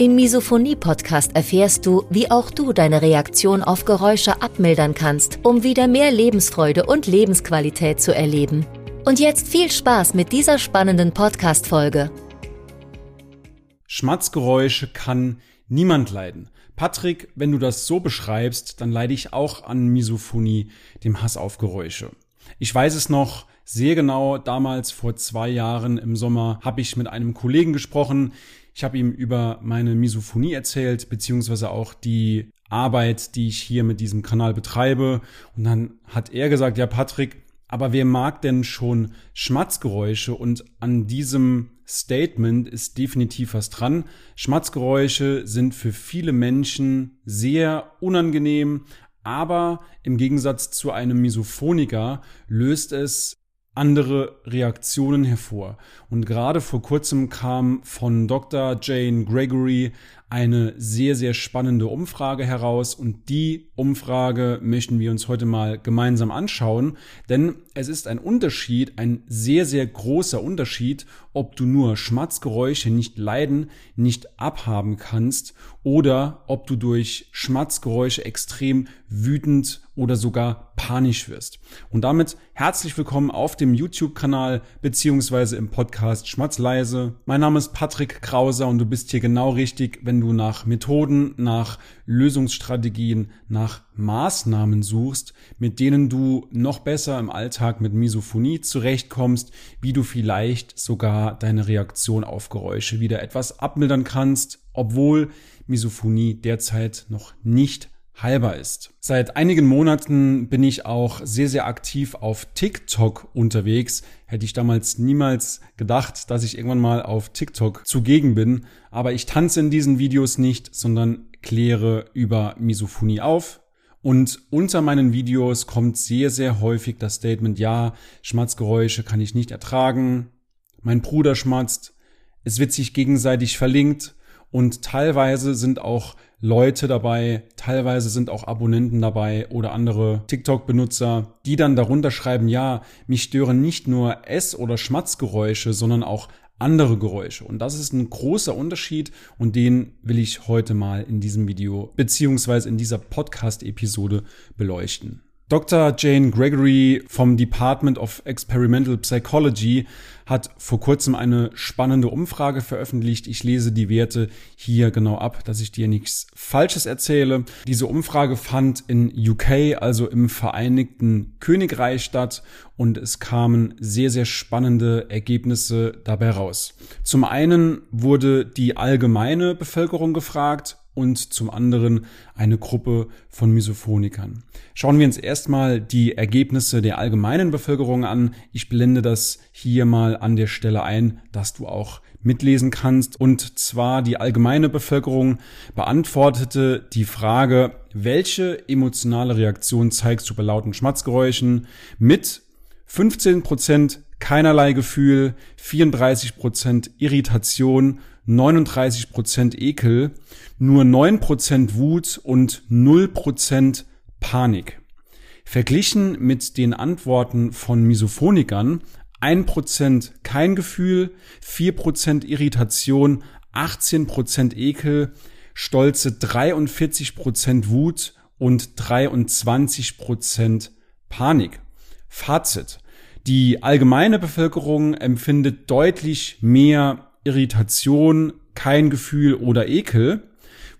Im Misophonie-Podcast erfährst du, wie auch du deine Reaktion auf Geräusche abmildern kannst, um wieder mehr Lebensfreude und Lebensqualität zu erleben. Und jetzt viel Spaß mit dieser spannenden Podcast-Folge. Schmatzgeräusche kann niemand leiden. Patrick, wenn du das so beschreibst, dann leide ich auch an Misophonie, dem Hass auf Geräusche. Ich weiß es noch sehr genau, damals vor zwei Jahren im Sommer habe ich mit einem Kollegen gesprochen, ich habe ihm über meine Misophonie erzählt, beziehungsweise auch die Arbeit, die ich hier mit diesem Kanal betreibe. Und dann hat er gesagt, ja, Patrick, aber wer mag denn schon Schmatzgeräusche? Und an diesem Statement ist definitiv was dran. Schmatzgeräusche sind für viele Menschen sehr unangenehm, aber im Gegensatz zu einem Misophoniker löst es andere Reaktionen hervor. Und gerade vor kurzem kam von Dr. Jane Gregory eine sehr, sehr spannende Umfrage heraus und die Umfrage möchten wir uns heute mal gemeinsam anschauen, denn es ist ein Unterschied, ein sehr, sehr großer Unterschied, ob du nur Schmatzgeräusche nicht leiden, nicht abhaben kannst oder ob du durch Schmatzgeräusche extrem wütend oder sogar panisch wirst. Und damit herzlich willkommen auf dem YouTube-Kanal beziehungsweise im Podcast Schmatzleise. Mein Name ist Patrick Krauser und du bist hier genau richtig, wenn du nach Methoden, nach Lösungsstrategien, nach Maßnahmen suchst, mit denen du noch besser im Alltag mit Misophonie zurechtkommst, wie du vielleicht sogar deine Reaktion auf Geräusche wieder etwas abmildern kannst, obwohl Misophonie derzeit noch nicht heilbar ist. Seit einigen Monaten bin ich auch sehr, sehr aktiv auf TikTok unterwegs. Hätte ich damals niemals gedacht, dass ich irgendwann mal auf TikTok zugegen bin. Aber ich tanze in diesen Videos nicht, sondern kläre über Misophonie auf. Und unter meinen Videos kommt sehr, sehr häufig das Statement, ja, Schmatzgeräusche kann ich nicht ertragen. Mein Bruder schmatzt. Es wird sich gegenseitig verlinkt. Und teilweise sind auch Leute dabei, teilweise sind auch Abonnenten dabei oder andere TikTok-Benutzer, die dann darunter schreiben, ja, mich stören nicht nur Ess- oder Schmatzgeräusche, sondern auch andere Geräusche. Und das ist ein großer Unterschied und den will ich heute mal in diesem Video beziehungsweise in dieser Podcast-Episode beleuchten. Dr. Jane Gregory vom Department of Experimental Psychology hat vor kurzem eine spannende Umfrage veröffentlicht. Ich lese die Werte hier genau ab, dass ich dir nichts Falsches erzähle. Diese Umfrage fand in UK, also im Vereinigten Königreich statt und es kamen sehr, sehr spannende Ergebnisse dabei raus. Zum einen wurde die allgemeine Bevölkerung gefragt, und zum anderen eine Gruppe von Misophonikern. Schauen wir uns erstmal die Ergebnisse der allgemeinen Bevölkerung an. Ich blende das hier mal an der Stelle ein, dass du auch mitlesen kannst. Und zwar die allgemeine Bevölkerung beantwortete die Frage, welche emotionale Reaktion zeigst du bei lauten Schmatzgeräuschen mit 15 Prozent keinerlei Gefühl, 34 Prozent Irritation 39% Ekel, nur 9% Wut und 0% Panik. Verglichen mit den Antworten von Misophonikern 1% kein Gefühl, 4% Irritation, 18% Ekel, stolze 43% Wut und 23% Panik. Fazit. Die allgemeine Bevölkerung empfindet deutlich mehr Irritation, kein Gefühl oder Ekel,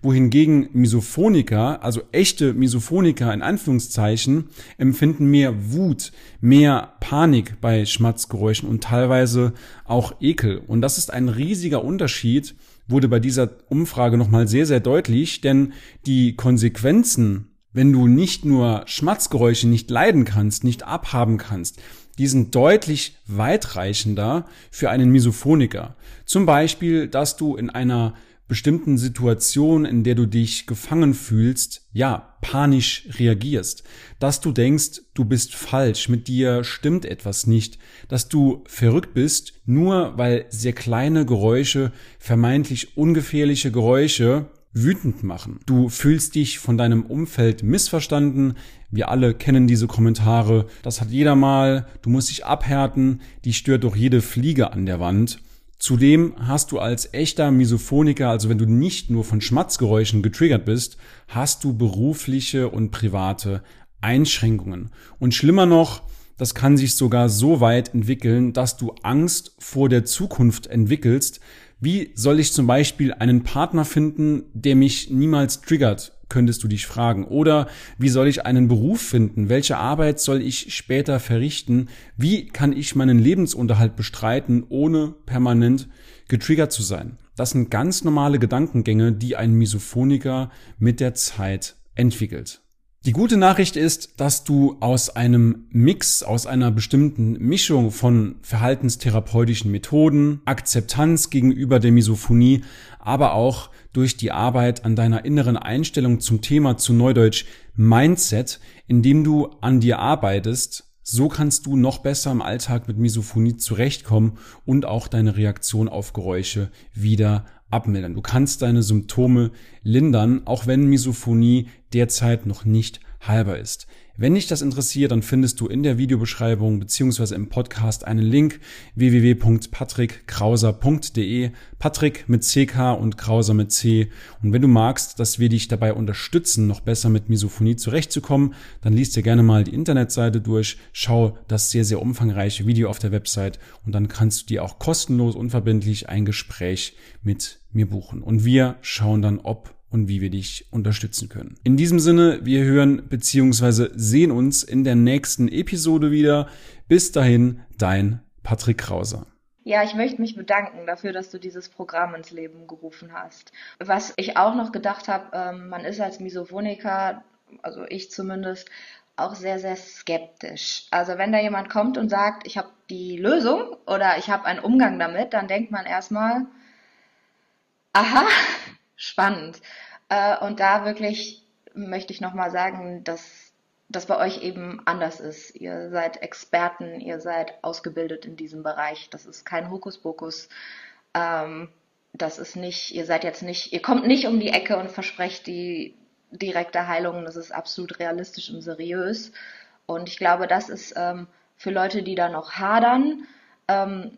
wohingegen Misophoniker, also echte Misophoniker in Anführungszeichen, empfinden mehr Wut, mehr Panik bei Schmatzgeräuschen und teilweise auch Ekel. Und das ist ein riesiger Unterschied, wurde bei dieser Umfrage nochmal sehr, sehr deutlich, denn die Konsequenzen wenn du nicht nur Schmatzgeräusche nicht leiden kannst, nicht abhaben kannst, die sind deutlich weitreichender für einen Misophoniker. Zum Beispiel, dass du in einer bestimmten Situation, in der du dich gefangen fühlst, ja, panisch reagierst, dass du denkst, du bist falsch, mit dir stimmt etwas nicht, dass du verrückt bist, nur weil sehr kleine Geräusche, vermeintlich ungefährliche Geräusche wütend machen. Du fühlst dich von deinem Umfeld missverstanden. Wir alle kennen diese Kommentare. Das hat jeder mal. Du musst dich abhärten. Die stört doch jede Fliege an der Wand. Zudem hast du als echter Misophoniker, also wenn du nicht nur von Schmatzgeräuschen getriggert bist, hast du berufliche und private Einschränkungen. Und schlimmer noch, das kann sich sogar so weit entwickeln, dass du Angst vor der Zukunft entwickelst, wie soll ich zum Beispiel einen Partner finden, der mich niemals triggert, könntest du dich fragen. Oder wie soll ich einen Beruf finden? Welche Arbeit soll ich später verrichten? Wie kann ich meinen Lebensunterhalt bestreiten, ohne permanent getriggert zu sein? Das sind ganz normale Gedankengänge, die ein Misophoniker mit der Zeit entwickelt. Die gute Nachricht ist, dass du aus einem Mix, aus einer bestimmten Mischung von verhaltenstherapeutischen Methoden, Akzeptanz gegenüber der Misophonie, aber auch durch die Arbeit an deiner inneren Einstellung zum Thema zu Neudeutsch Mindset, indem du an dir arbeitest, so kannst du noch besser im Alltag mit Misophonie zurechtkommen und auch deine Reaktion auf Geräusche wieder abmildern. Du kannst deine Symptome lindern, auch wenn Misophonie derzeit noch nicht heilbar ist. Wenn dich das interessiert, dann findest du in der Videobeschreibung beziehungsweise im Podcast einen Link www.patrickkrauser.de. Patrick mit CK und Krauser mit C. Und wenn du magst, dass wir dich dabei unterstützen, noch besser mit Misophonie zurechtzukommen, dann liest dir gerne mal die Internetseite durch, schau das sehr, sehr umfangreiche Video auf der Website und dann kannst du dir auch kostenlos, unverbindlich ein Gespräch mit mir buchen. Und wir schauen dann, ob und wie wir dich unterstützen können. In diesem Sinne, wir hören bzw. sehen uns in der nächsten Episode wieder. Bis dahin, dein Patrick Krauser. Ja, ich möchte mich bedanken dafür, dass du dieses Programm ins Leben gerufen hast. Was ich auch noch gedacht habe, ähm, man ist als Misophoniker, also ich zumindest, auch sehr, sehr skeptisch. Also wenn da jemand kommt und sagt, ich habe die Lösung oder ich habe einen Umgang damit, dann denkt man erstmal, aha, spannend. Äh, und da wirklich möchte ich nochmal sagen, dass das bei euch eben anders ist. Ihr seid Experten, ihr seid ausgebildet in diesem Bereich. Das ist kein Hokuspokus. Ähm, das ist nicht, ihr seid jetzt nicht, ihr kommt nicht um die Ecke und versprecht die direkte Heilung. Das ist absolut realistisch und seriös. Und ich glaube, das ist ähm, für Leute, die da noch hadern, ähm,